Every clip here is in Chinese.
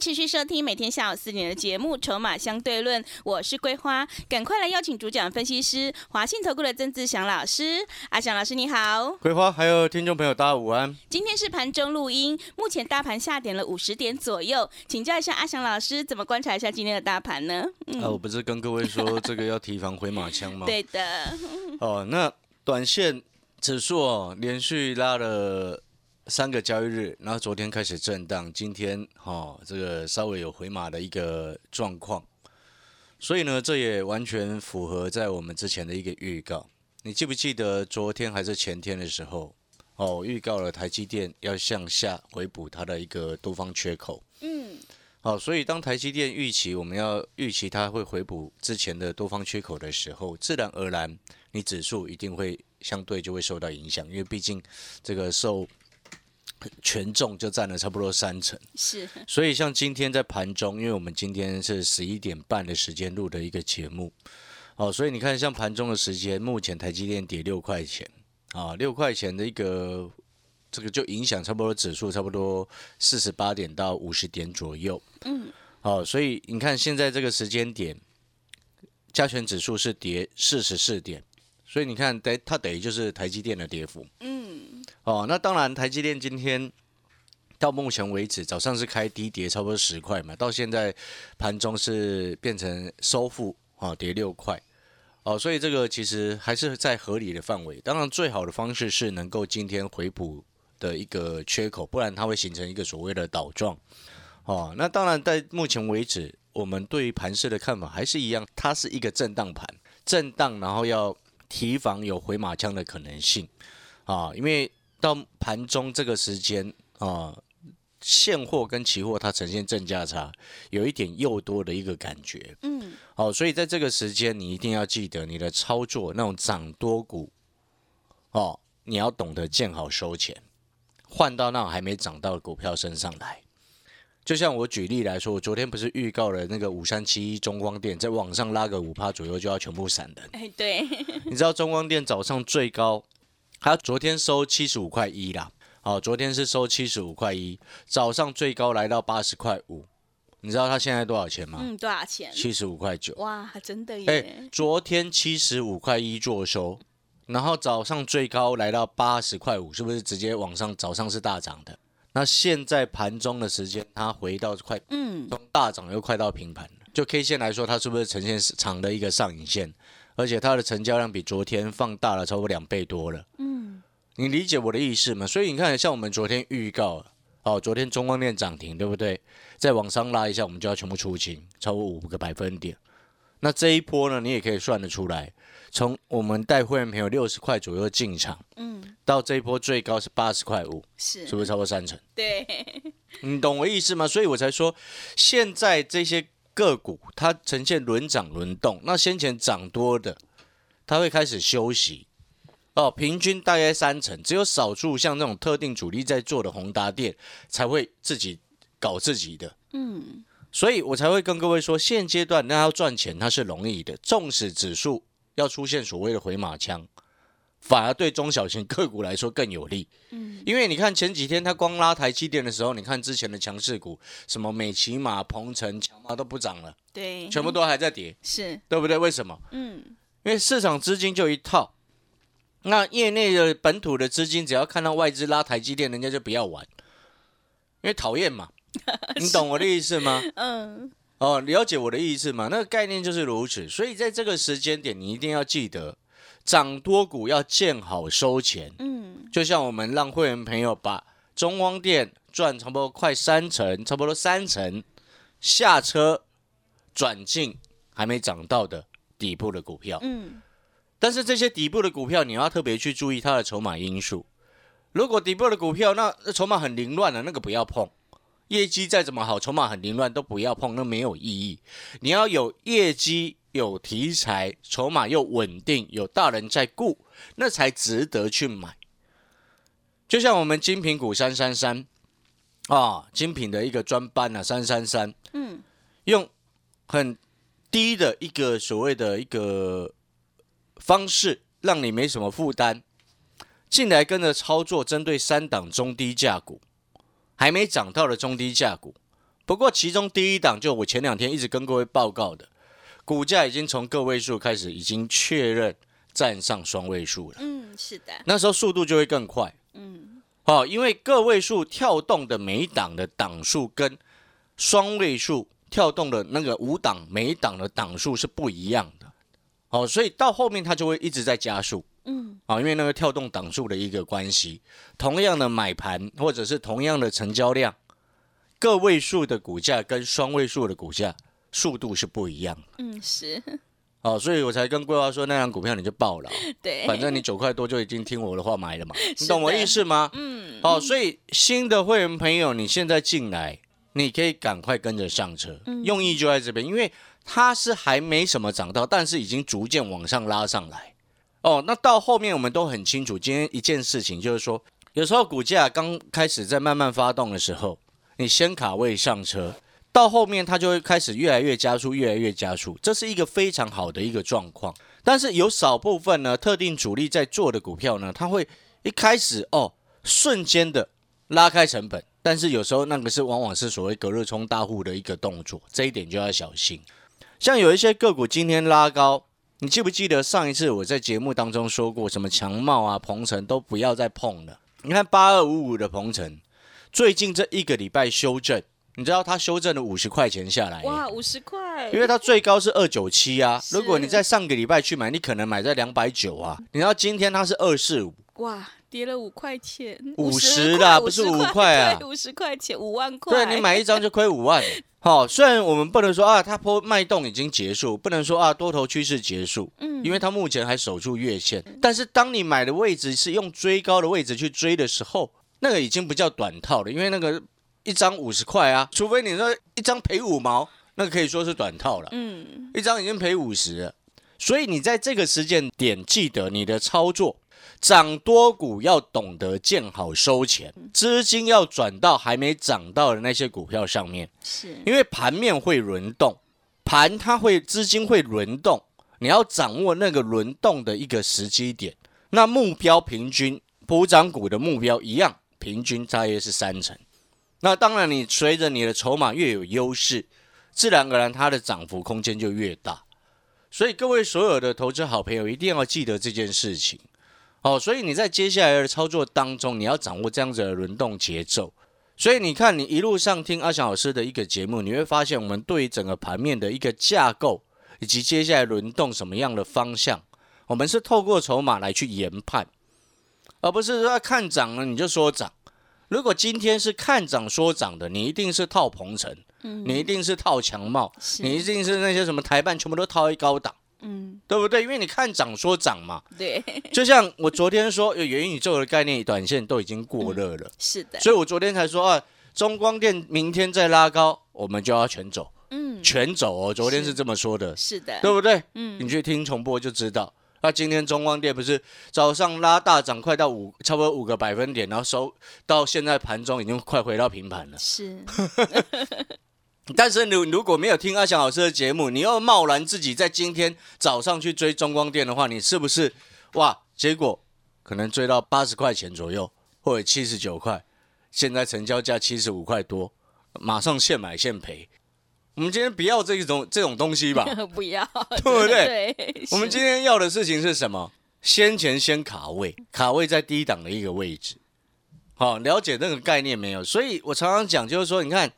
欢迎持续收听每天下午四点的节目《筹码相对论》，我是桂花，赶快来邀请主讲分析师华信投顾的曾志祥老师。阿祥老师你好，桂花还有听众朋友大家午安。今天是盘中录音，目前大盘下跌了五十点左右，请教一下阿祥老师，怎么观察一下今天的大盘呢？啊，我不是跟各位说这个要提防回马枪吗？对的，哦，那短线指数哦，连续拉了三个交易日，然后昨天开始震荡，今天哦，这个稍微有回马的一个状况，所以呢，这也完全符合在我们之前的一个预告。你记不记得昨天还是前天的时候，哦，预告了台积电要向下回补它的一个多方缺口。嗯，好，所以当台积电预期我们要预期它会回补之前的多方缺口的时候，自然而然你指数一定会相对就会受到影响，因为毕竟这个受权重就占了差不多三成。是，所以像今天在盘中，因为我们今天是十一点半的时间录的一个节目，哦，所以你看像盘中的时间，目前台积电跌六块钱啊，六块钱的一个这个就影响差不多指数差不多四十八点到五十点左右。嗯，好，所以你看现在这个时间点，加权指数是跌四十四点，所以你看等它等于就是台积电的跌幅。嗯，哦，那当然，台积电今天到目前为止，早上是开低跌差不多十块嘛，到现在盘中是变成收复啊，跌六块。哦，所以这个其实还是在合理的范围。当然，最好的方式是能够今天回补的一个缺口，不然它会形成一个所谓的倒状。哦，那当然，在目前为止，我们对于盘势的看法还是一样，它是一个震荡盘，震荡，然后要提防有回马枪的可能性。啊，因为到盘中这个时间啊，现货跟期货它呈现正价差，有一点又多的一个感觉。嗯，好，所以在这个时间，你一定要记得你的操作那种涨多股，哦，你要懂得见好收钱，换到那种还没涨到的股票身上来。就像我举例来说，我昨天不是预告了那个五三七一中光电在往上拉个五趴左右就要全部闪人。哎，对，你知道中光电早上最高，它昨天收七十五块一啦，好，昨天是收七十五块一，早上最高来到八十块五，你知道它现在多少钱吗？嗯，多少钱？七十五块九。哇，真的哎、耶！昨天七十五块一做收，然后早上最高来到八十块五，是不是直接往上？早上是大涨的。那现在盘中的时间，它回到快嗯，从大涨又快到平盘了。就 K 线来说，它是不是呈现长的一个上影线？而且它的成交量比昨天放大了超过两倍多了。嗯，你理解我的意思吗？所以你看，像我们昨天预告，哦，昨天中光电涨停，对不对？再往上拉一下，我们就要全部出清，超过五个百分点。那这一波呢，你也可以算得出来，从我们带会员朋友六十块左右进场，嗯，到这一波最高是八十块五，是是不是超过三成？对，你懂我意思吗？所以我才说，现在这些个股它呈现轮涨轮动，那先前涨多的，它会开始休息。哦，平均大约三成，只有少数像那种特定主力在做的宏达电才会自己搞自己的，嗯，所以我才会跟各位说，现阶段那要赚钱它是容易的，纵使指数要出现所谓的回马枪，反而对中小型个股来说更有利。嗯，因为你看前几天它光拉台积电的时候，你看之前的强势股，什么美骑马、鹏程、强马都不涨了，对，全部都还在跌，是，对不对？为什么？嗯，因为市场资金就一套，那业内的本土的资金只要看到外资拉台积电，人家就不要玩，因为讨厌嘛。你懂我的意思吗？嗯，哦，了解我的意思吗？那个概念就是如此。所以在这个时间点，你一定要记得，涨多股要见好收钱。嗯，就像我们让会员朋友把中光电赚差不多快三成，差不多三成下车转进还没涨到的底部的股票。嗯，但是这些底部的股票，你要特别去注意它的筹码因素。如果底部的股票那那筹码很凌乱的，那个不要碰，业绩再怎么好，筹码很凌乱都不要碰，那没有意义。你要有业绩、有题材，筹码又稳定，有大人在顾，那才值得去买。就像我们精品股三三三啊，精品的一个专班啊，三三三，嗯，用很低的一个所谓的一个方式，让你没什么负担，进来跟着操作，针对三档中低价股，还没涨到的中低价股。不过其中第一档就我前两天一直跟各位报告的，股价已经从个位数开始，已经确认站上双位数了。嗯，是的，那时候速度就会更快。嗯，哦，因为个位数跳动的每一档的档数跟双位数跳动的那个五档每一档的档数是不一样的。哦，所以到后面它就会一直在加速。嗯，啊、因为那个跳动档数的一个关系，同样的买盘或者是同样的成交量，个位数的股价跟双位数的股价速度是不一样的。嗯，是。哦，所以我才跟桂花说，那张股票你就爆了，对，反正你九块多就已经听我的话买了嘛，你懂我意思吗？嗯，哦，所以新的会员朋友，你现在进来，你可以赶快跟着上车，嗯。用意就在这边，因为它是还没什么涨到，但是已经逐渐往上拉上来。哦，那到后面我们都很清楚，今天一件事情就是说，有时候股价刚开始在慢慢发动的时候，你先卡位上车，到后面它就会开始越来越加速，越来越加速，这是一个非常好的一个状况。但是有少部分呢，特定主力在做的股票呢，它会一开始哦，瞬间的拉开成本，但是有时候那个是往往是所谓隔热冲大户的一个动作，这一点就要小心。像有一些个股今天拉高，你记不记得上一次我在节目当中说过，什么强茂啊、鹏程都不要再碰了。你看八二五五的鹏程，最近这一个礼拜修正，你知道他修正了五十块钱下来耶，哇，五十块，因为它最高是二九七啊。如果你在上个礼拜去买，你可能买在两百九啊。你知道今天它是二四五，哇，跌了五块钱，50块啦不是50 5块啊对五十块钱，五万块，对你买一张就亏五万。好、虽然我们不能说啊，它波脉动已经结束，不能说啊多头趋势结束，嗯，因为它目前还守住月线。但是当你买的位置是用追高的位置去追的时候，那个已经不叫短套了，因为那个一张五十块啊，除非你说一张赔五毛，那可以说是短套了。嗯，一张已经赔五十了，所以你在这个时间点记得你的操作，涨多股要懂得见好收钱，资金要转到还没涨到的那些股票上面，是，因为盘面会轮动，盘它会资金会轮动，你要掌握那个轮动的一个时机点，那目标平均普涨股的目标一样，平均大约是三成。那当然，你随着你的筹码越有优势，自然而然它的涨幅空间就越大。所以各位所有的投资好朋友一定要记得这件事情。哦，所以你在接下来的操作当中，你要掌握这样子的轮动节奏。所以你看，你一路上听阿翔老师的一个节目，你会发现我们对于整个盘面的一个架构，以及接下来轮动什么样的方向，我们是透过筹码来去研判，而不是说看涨了你就说涨。如果今天是看涨说涨的，你一定是套鹏程，嗯。你一定是套强茂，你一定是那些什么台办全部都套一高档，嗯，对不对？因为你看涨说涨嘛，对，就像我昨天说，有元宇宙的概念，短线都已经过热了，是的，所以我昨天才说啊，中光电明天再拉高，我们就要全走，嗯，全走哦。昨天是。这么说的，是的，对不对？嗯。你去听重播就知道。那今天中光电不是早上拉大涨，快到五，差不多五个百分点，然后收到现在盘中已经快回到平盘了。是，但是你如果没有听阿翔老师的节目，你又贸然自己在今天早上去追中光电的话，你是不是哇？结果可能追到八十块钱左右，或者七十九块，现在成交价七十五块多，马上现买现赔。我们今天不要这种这种东西吧，不要，对不对？对，我们今天要的事情是什么？先前先卡位，卡位在低档的一个位置。好，了解那个概念没有？所以我常常讲，就是说，你看，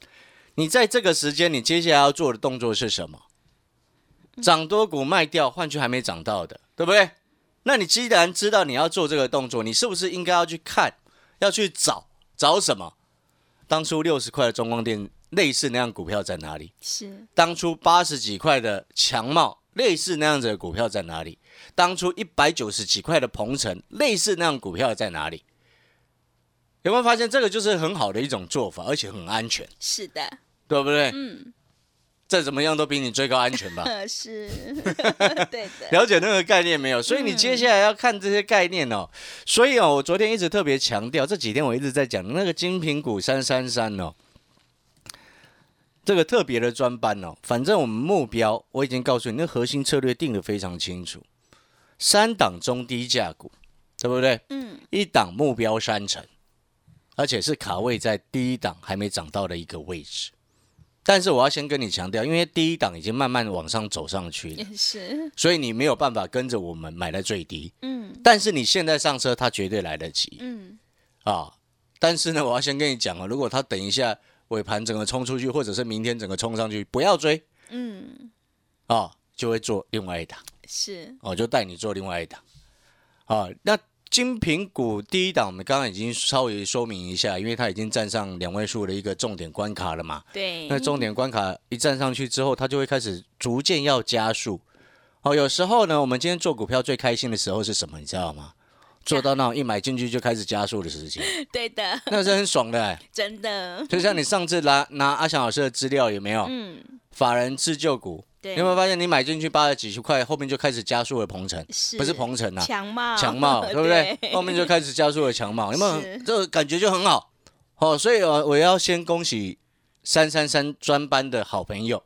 你在这个时间，你接下来要做的动作是什么？涨多股卖掉，换去还没涨到的，对不对？那你既然知道你要做这个动作，你是不是应该要去看，要去找找什么？当初六十块的中光电类似那样股票在哪里？是，当初八十几块的强茂，类似那样子的股票在哪里？当初一百九十几块的鹏程，类似那样股票在哪里？有没有发现这个就是很好的一种做法，而且很安全，是的，对不对？嗯，再怎么样都比你最高安全吧。呃 是，对的，了解那个概念没有？所以你接下来要看这些概念哦。所以哦，我昨天一直特别强调，这几天我一直在讲那个精品股三三三哦，这个特别的专班哦。反正我们目标我已经告诉你，那核心策略定得非常清楚，三档中低价股，对不对？嗯，一档目标三成，而且是卡位在第一档还没涨到的一个位置。但是我要先跟你强调，因为第一档已经慢慢往上走上去了。也是，所以你没有办法跟着我们买在最低，嗯但是你现在上车，它绝对来得及嗯，啊！但是呢，我要先跟你讲哦，如果它等一下尾盘整个冲出去，或者是明天整个冲上去，不要追嗯，啊，就会做另外一档是，哦，就带你做另外一档啊。那精品股第一档，我们刚刚已经稍微说明一下，因为它已经站上两位数的一个重点关卡了嘛。对，那重点关卡一站上去之后，它就会开始逐渐要加速。哦，有时候呢，我们今天做股票最开心的时候是什么？你知道吗？做到那种一买进去就开始加速的事情，对的，那是很爽的、欸。真的，就像你上次拿拿阿翔老师的资料，有没有？嗯，法人自救股，对，你有没有发现你买进去八十几十块，后面就开始加速了鹏程，不是鹏程啊，强茂，强茂，对不对？后面就开始加速了强茂，有没有？这个感觉就很好。哦，所以我我要先恭喜三三三专班的好朋友。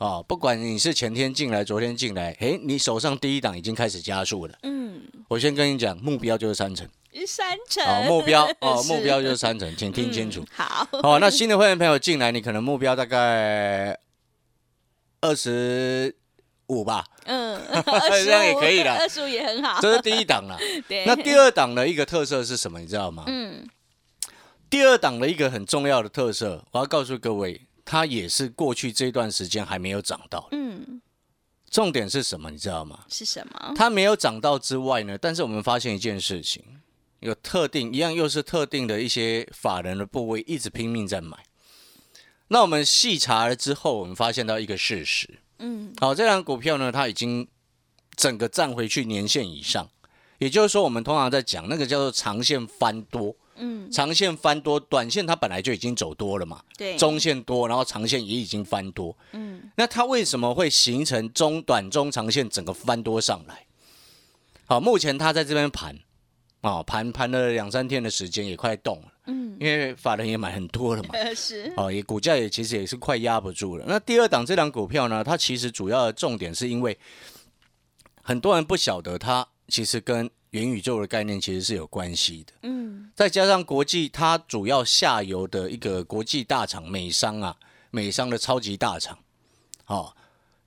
哦，不管你是前天进来，昨天进来，诶，你手上第一档已经开始加速了。嗯，我先跟你讲，目标就是三成。三成，哦，目标哦，目标就是三成，请听清楚嗯。好，哦，那新的会员朋友进来，你可能目标大概二十五吧，嗯，这样也可以啦二十五也很好，这是第一档了。对，那第二档的一个特色是什么？你知道吗？嗯，第二档的一个很重要的特色，我要告诉各位，它也是过去这段时间还没有涨到。嗯，重点是什么？你知道吗？是什么？它没有涨到之外呢，但是我们发现一件事情，有特定一样又是特定的一些法人的部位一直拼命在买。那我们细查了之后，我们发现到一个事实，嗯，好，这张股票呢，它已经整个站回去年线以上，也就是说，我们通常在讲那个叫做长线翻多，嗯，长线翻多，短线它本来就已经走多了嘛，对，中线多，然后长线也已经翻多，嗯，那它为什么会形成中短中长线整个翻多上来？好，目前它在这边盘，哦，盘盘了两三天的时间，也快动了，嗯，因为法人也买很多了嘛，是，哦，也股价也其实也是快压不住了。那第二档这档股票呢，它其实主要的重点是因为很多人不晓得它其实跟元宇宙的概念其实是有关系的。嗯，再加上国际它主要下游的一个国际大厂美商啊，美商的超级大厂，哦，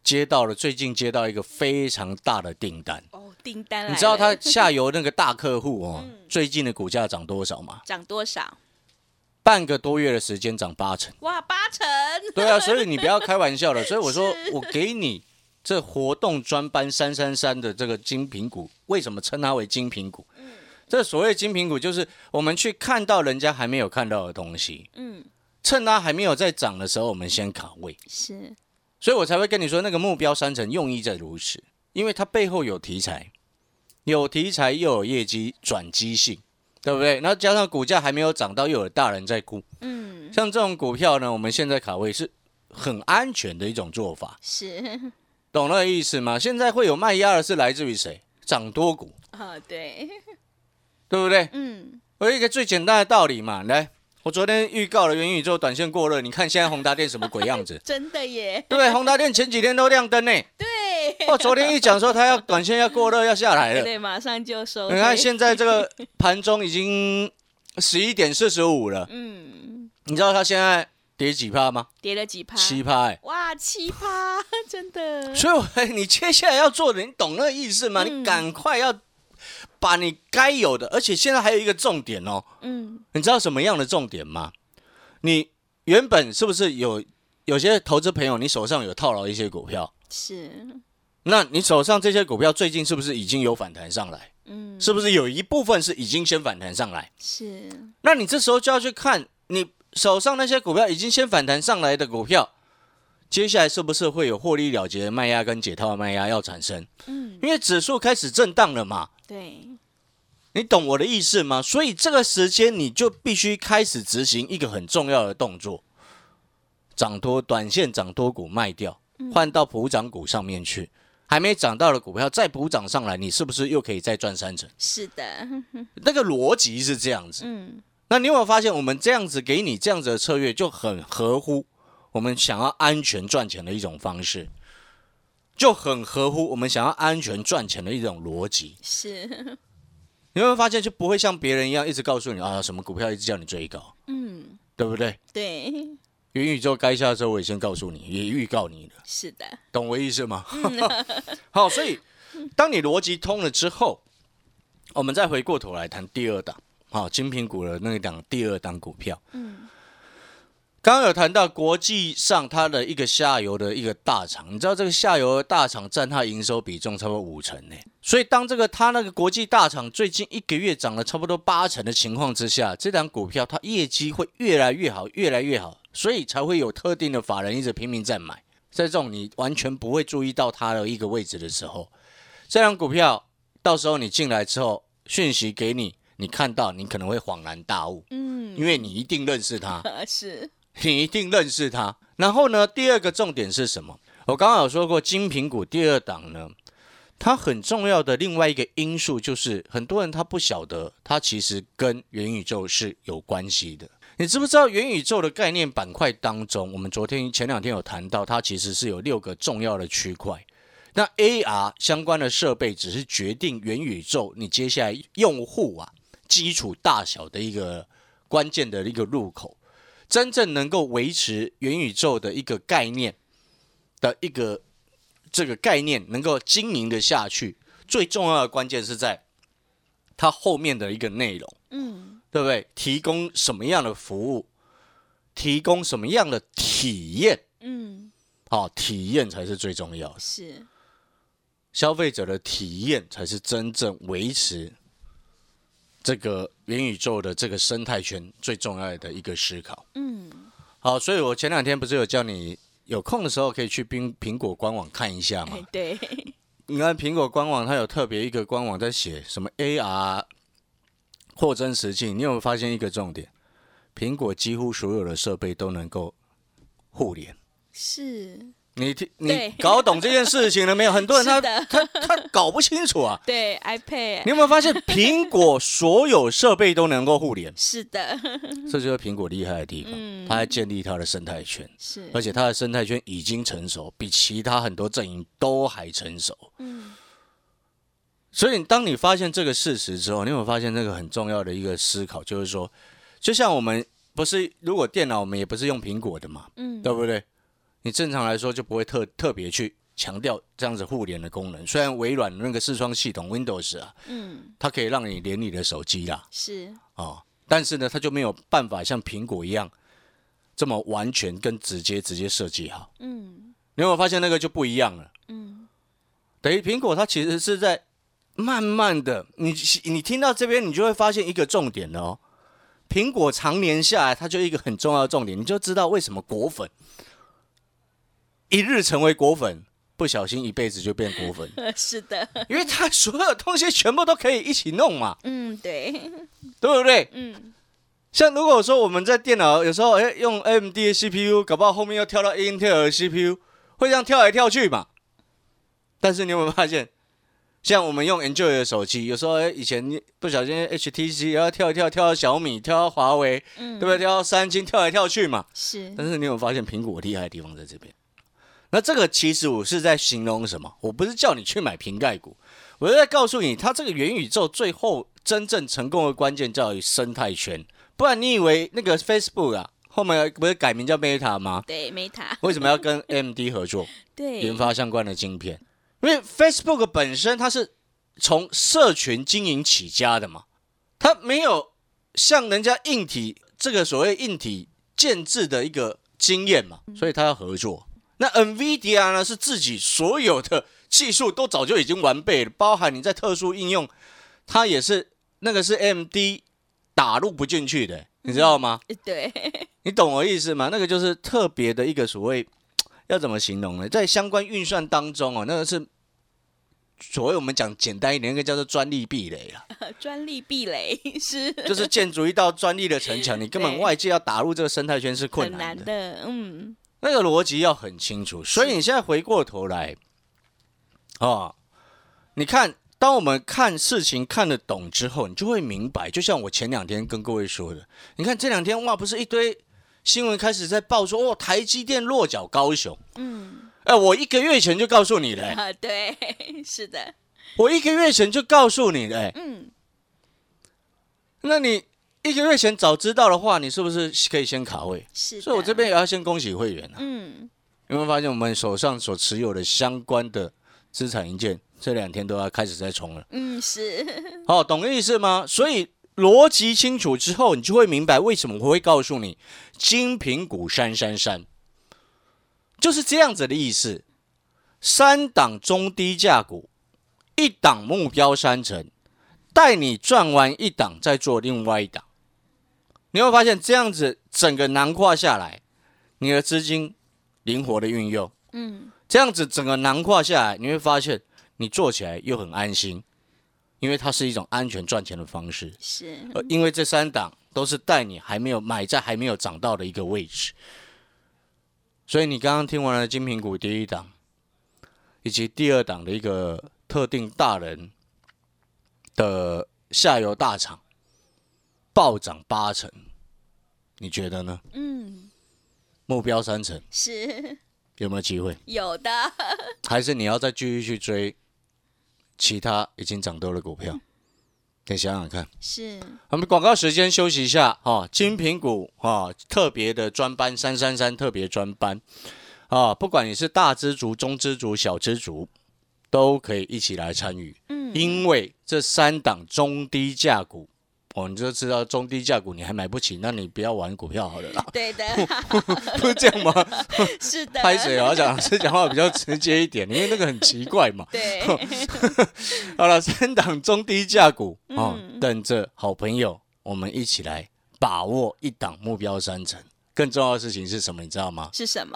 接到了最近接到一个非常大的订单。哦，订单你知道它下游那个大客户哦，最近的股价涨多少吗？涨多少？半个多月的时间涨八成。哇，八成，对啊，所以你不要开玩笑了。所以我说，我给你这活动专班三三三的这个精品股，为什么称它为精品股？这所谓精品股，就是我们去看到人家还没有看到的东西，嗯，趁它还没有在涨的时候，我们先卡位。是，所以我才会跟你说，那个目标三成用意在如此，因为它背后有题材，有题材又有业绩转机性，对不对？然后加上股价还没有涨到，又有大人在估，嗯，像这种股票呢，我们现在卡位是很安全的一种做法，是，懂那个意思吗？现在会有卖压的是来自于谁？涨多股，啊，对，对不对？嗯，我有一个最简单的道理嘛，来，我昨天预告了元宇宙短线过热，你看现在宏达电什么鬼样子？真的耶，对？宏达电前几天都亮灯呢，对，哦，昨天一讲说它要短线要过热要下来了，对，马上就收，你看现在这个盘中已经十一点四十五了，嗯，你知道它现在跌几趴吗？跌了几趴？七趴哎。哇，七趴，真的，所以我，你接下来要做的，你懂那个意思吗？嗯你赶快要把你该有的，而且现在还有一个重点哦，嗯，你知道什么样的重点吗？你原本是不是有有些投资朋友，你手上有套牢一些股票？是，那你手上这些股票最近是不是已经有反弹上来？嗯，是不是有一部分是已经先反弹上来？是，那你这时候就要去看你手上那些股票已经先反弹上来的股票，接下来是不是会有获利了结的卖压跟解套的卖压要产生？嗯，因为指数开始震荡了嘛，对，你懂我的意思吗？所以这个时间你就必须开始执行一个很重要的动作，涨多短线涨多股卖掉，换到普涨股上面去。还没涨到的股票再补涨上来，你是不是又可以再赚三成？是的，那个逻辑是这样子。嗯，那你有没有发现，我们这样子给你这样子的策略，就很合乎我们想要安全赚钱的一种方式，就很合乎我们想要安全赚钱的一种逻辑。是，你有没有发现，就不会像别人一样一直告诉你啊，什么股票一直叫你追高，嗯，对不对？对，元宇宙该下的时候，我也先告诉你，也预告你了，是的，懂我意思吗？好，所以当你逻辑通了之后，我们再回过头来谈第二档，好，精品股的那一档第二档股票。嗯，刚刚有谈到国际上它的一个下游的一个大厂，你知道这个下游的大厂占它营收比重差不多五成呢。所以当这个它那个国际大厂最近一个月涨了差不多八成的情况之下，这档股票它业绩会越来越好，越来越好，所以才会有特定的法人一直拼命在买。在这种你完全不会注意到它的一个位置的时候，这档股票到时候你进来之后，讯息给你，你看到你可能会恍然大悟，嗯，因为你一定认识他。是，你一定认识他。然后呢，第二个重点是什么？我刚刚有说过，金苹果第二档呢，它很重要的另外一个因素就是，很多人他不晓得，它其实跟元宇宙是有关系的。你知不知道元宇宙的概念板块当中，我们昨天前两天有谈到，它其实是有六个重要的区块。那 AR 相关的设备只是决定元宇宙你接下来用户啊基础大小的一个关键的一个入口。真正能够维持元宇宙的一个概念的一个这个概念能够经营的下去，最重要的关键是在它后面的一个内容，嗯，对不对？提供什么样的服务，提供什么样的体验，嗯，好、体验才是最重要的。是，消费者的体验才是真正维持这个元宇宙的这个生态圈最重要的一个思考。嗯，好，所以我前两天不是有叫你有空的时候可以去苹苹果官网看一下嘛哎？，对，你看苹果官网，它有特别一个官网在写什么 AR 或真实境，你有没有发现一个重点？苹果几乎所有的设备都能够互联。是，你听，你搞懂这件事情了没有？很多人他 他他搞不清楚啊。对，iPad，你有没有发现，苹果所有设备都能够互联？是的，这就是苹果厉害的地方，嗯它在建立它的生态圈。是，而且它的生态圈已经成熟，比其他很多阵营都还成熟。嗯，所以，当你发现这个事实之后，你有没有发现这个很重要的一个思考，就是说，就像我们不是如果电脑我们也不是用苹果的嘛，嗯，对不对？你正常来说就不会特特别去强调这样子互联的功能。虽然微软那个视窗系统 Windows 啊，嗯，它可以让你连你的手机啦，是，哦，但是呢，它就没有办法像苹果一样这么完全跟直接直接设计好。嗯，你有没有发现那个就不一样了？嗯，等于苹果它其实是在慢慢的，你你听到这边，你就会发现一个重点了哦。苹果常年下来，它就一个很重要的重点，你就知道为什么果粉一日成为果粉，不小心一辈子就变果粉，是的，因为他所有东西全部都可以一起弄嘛，嗯，对，对不对？嗯，像如果说我们在电脑有时候哎用 AMD 的 CPU，搞不好后面又跳到 Intel 的 CPU，会这样跳来跳去嘛。但是你有没有发现，像我们用 Enjoy 的手机，有时候哎以前你不小心 HTC 然后跳一跳跳到小米，跳到华为，嗯，对不对？跳到三星，跳来跳去嘛。是，但是你有没有发现苹果厉害的地方在这边？那这个其实我是在形容什么？我不是叫你去买瓶盖股，我是在告诉你，它这个元宇宙最后真正成功的关键在于生态圈。不然你以为那个 Facebook 啊，后面不是改名叫 Meta 吗？对，Meta，为什么要跟 AMD 合作 对，研发相关的晶片？因为 Facebook 本身它是从社群经营起家的嘛，它没有像人家硬体这个所谓硬体建制的一个经验嘛，所以它要合作。那 NVIDIA 呢是自己所有的技术都早就已经完备了，包含你在特殊应用，它也是那个是 AMD 打入不进去的，你知道吗？对，你懂我意思吗？那个就是特别的一个所谓要怎么形容呢？在相关运算当中哦，那个是所谓我们讲简单一点，那个叫做专利壁垒啊，专利壁垒是就是建筑一道专利的城墙，你根本外界要打入这个生态圈是困难的。难的，嗯，那个逻辑要很清楚。所以你现在回过头来，哦，你看，当我们看事情看得懂之后，你就会明白。就像我前两天跟各位说的，你看这两天哇，不是一堆新闻开始在报说，哦，台积电落脚高雄。嗯，哎，我一个月前就告诉你了、啊，对，是的，我一个月前就告诉你了、哎嗯，那你一个月前早知道的话，你是不是可以先卡位？是，所以我这边也要先恭喜会员啊。嗯，有没有发现我们手上所持有的相关的资产硬件，这两天都要开始在冲了？嗯，是，好、懂意思吗？所以逻辑清楚之后，你就会明白为什么我会告诉你精品股三三三，就是这样子的意思。三档中低价股，一档目标三成，带你赚完一档，再做另外一档。你会发现这样子整个囊括下来，你的资金灵活的运用，嗯，这样子整个囊括下来，你会发现你做起来又很安心，因为它是一种安全赚钱的方式。是，呃，因为这三档都是带你还没有买在还没有涨到的一个位置，所以你刚刚听完了金品股第一档，以及第二档的一个特定大人的下游大厂暴涨八成，你觉得呢？嗯，目标三成是有没有机会？有的，还是你要再继续去追其他已经涨多的股票？你想想看。是，我们广告时间休息一下哈，精品股哈特别的专班三三三特别专班啊，不管你是大知足、中知足、小知足，都可以一起来参与，嗯，因为这三档中低价股。哦，你就知道中低价股你还买不起，那你不要玩股票好了啦，对的，不是这样吗？是的，拍水啊？讲是讲话比较直接一点，因为那个很奇怪嘛。对，好了，三档中低价股哦，嗯等着好朋友，我们一起来把握一档目标三成。更重要的事情是什么？你知道吗？是什么？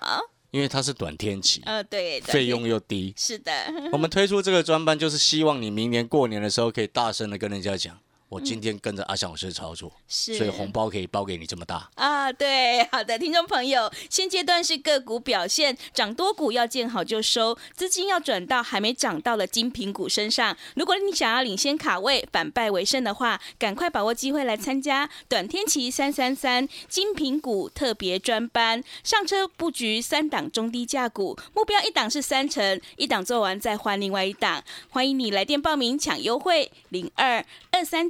因为它是短天期，呃，对，费用又低。是的，我们推出这个专班，就是希望你明年过年的时候可以大声的跟人家讲，我今天跟着阿翔老师操作，是，所以红包可以包给你这么大。啊，对，好的，听众朋友，现阶段是个股表现，涨多股要见好就收，资金要转到还没涨到的精品股身上。如果你想要领先卡位、反败为胜的话，赶快把握机会来参加短天期三三三精品股特别专班，上车布局三档中低价股，目标一档是三成，一档做完再换另外一档。欢迎你来电报名抢优惠，零二二三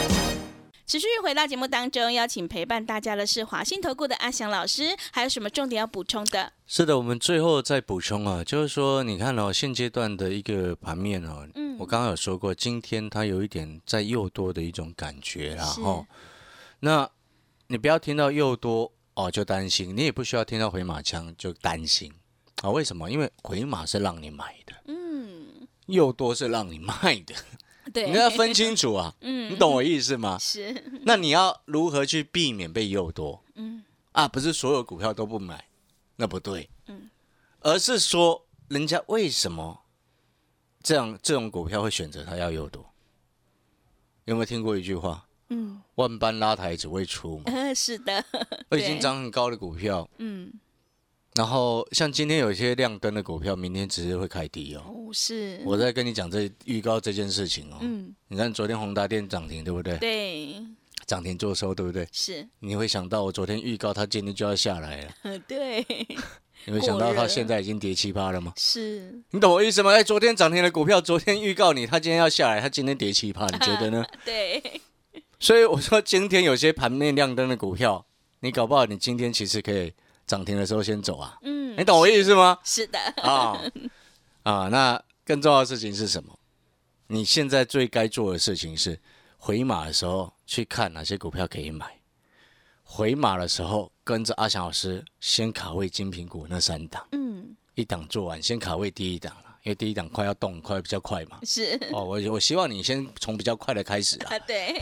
持续回到节目当中，邀请陪伴大家的是华信投顾的阿翔老师，还有什么重点要补充的？是的，我们最后再补充啊，就是说，你看哦，现阶段的一个盘面哦，嗯。我刚刚有说过，今天它有一点在诱多的一种感觉啦，是。哦，那你不要听到诱多哦就担心，你也不需要听到回马枪就担心。啊、为什么？因为回马是让你买的，嗯，诱多是让你卖的，对，你要分清楚啊，嗯你懂我意思吗？是，那你要如何去避免被诱多？嗯啊，不是所有股票都不买，那不对。嗯，而是说人家为什么这样这种股票会选择它要诱多？有没有听过一句话？嗯，万般拉抬只为出嘛。呃，是的，我已经对涨很高的股票，嗯，然后像今天有一些亮灯的股票，明天直接会开低哦。哦，是，我在跟你讲这预告这件事情哦。嗯，你看昨天宏达电涨停，对不对？对，涨停做收，对不对？是，你会想到我昨天预告它今天就要下来了，呃，对，你会想到它现在已经跌七八了吗？是，你懂我意思吗？哎，昨天涨停的股票，昨天预告你它今天要下来，它今天跌七八，你觉得呢？对，所以我说今天有些盘面亮灯的股票，你搞不好你今天其实可以涨停的时候先走啊，嗯，你懂我意思吗？是的，啊啊，那更重要的事情是什么？你现在最该做的事情是回马的时候去看哪些股票可以买，回马的时候跟着阿翔老师先卡位精品股那三档，嗯，一档做完先卡位第一档了，因为第一档快要动，快比较快嘛。是，哦，我我希望你先从比较快的开始啊。啊，对，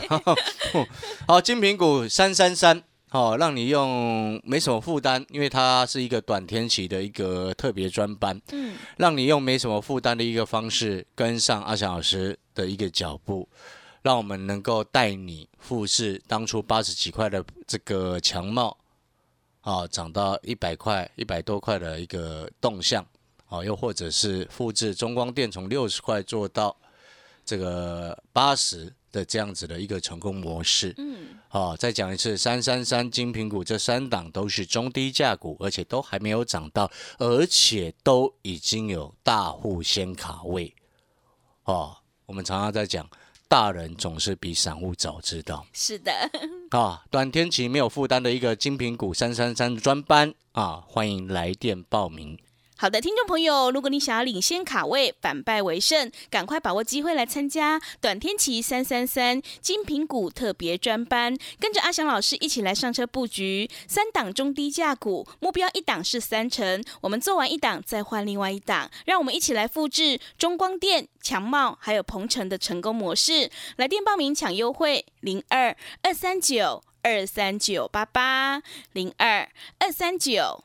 好，精品股三三三，好，让你用没什么负担，因为它是一个短天期的一个特别专班，嗯，让你用没什么负担的一个方式跟上阿翔老师的一个脚步，让我们能够带你复制当初八十几块的这个强帽，啊，涨到一百块、一百多块的一个动向，啊，又或者是复制中光电从六十块做到这个八十的这样子的一个成功模式。嗯，好、再讲一次，三三三精品股这三档都是中低价股，而且都还没有涨到，而且都已经有大户先卡位。哦，我们常常在讲，大人总是比散户早知道是的，啊。短天期没有负担的一个精品股三三三专班啊，欢迎来电报名。好的，听众朋友，如果你想要领先卡位、反败为胜，赶快把握机会来参加短天期三三三精品股特别专班，跟着阿翔老师一起来上车布局三档中低价股，目标一档是三成，我们做完一档再换另外一档，让我们一起来复制中光电、强茂还有鹏程的成功模式。来电报名抢优惠，零二二三九二三九八八零二二三九。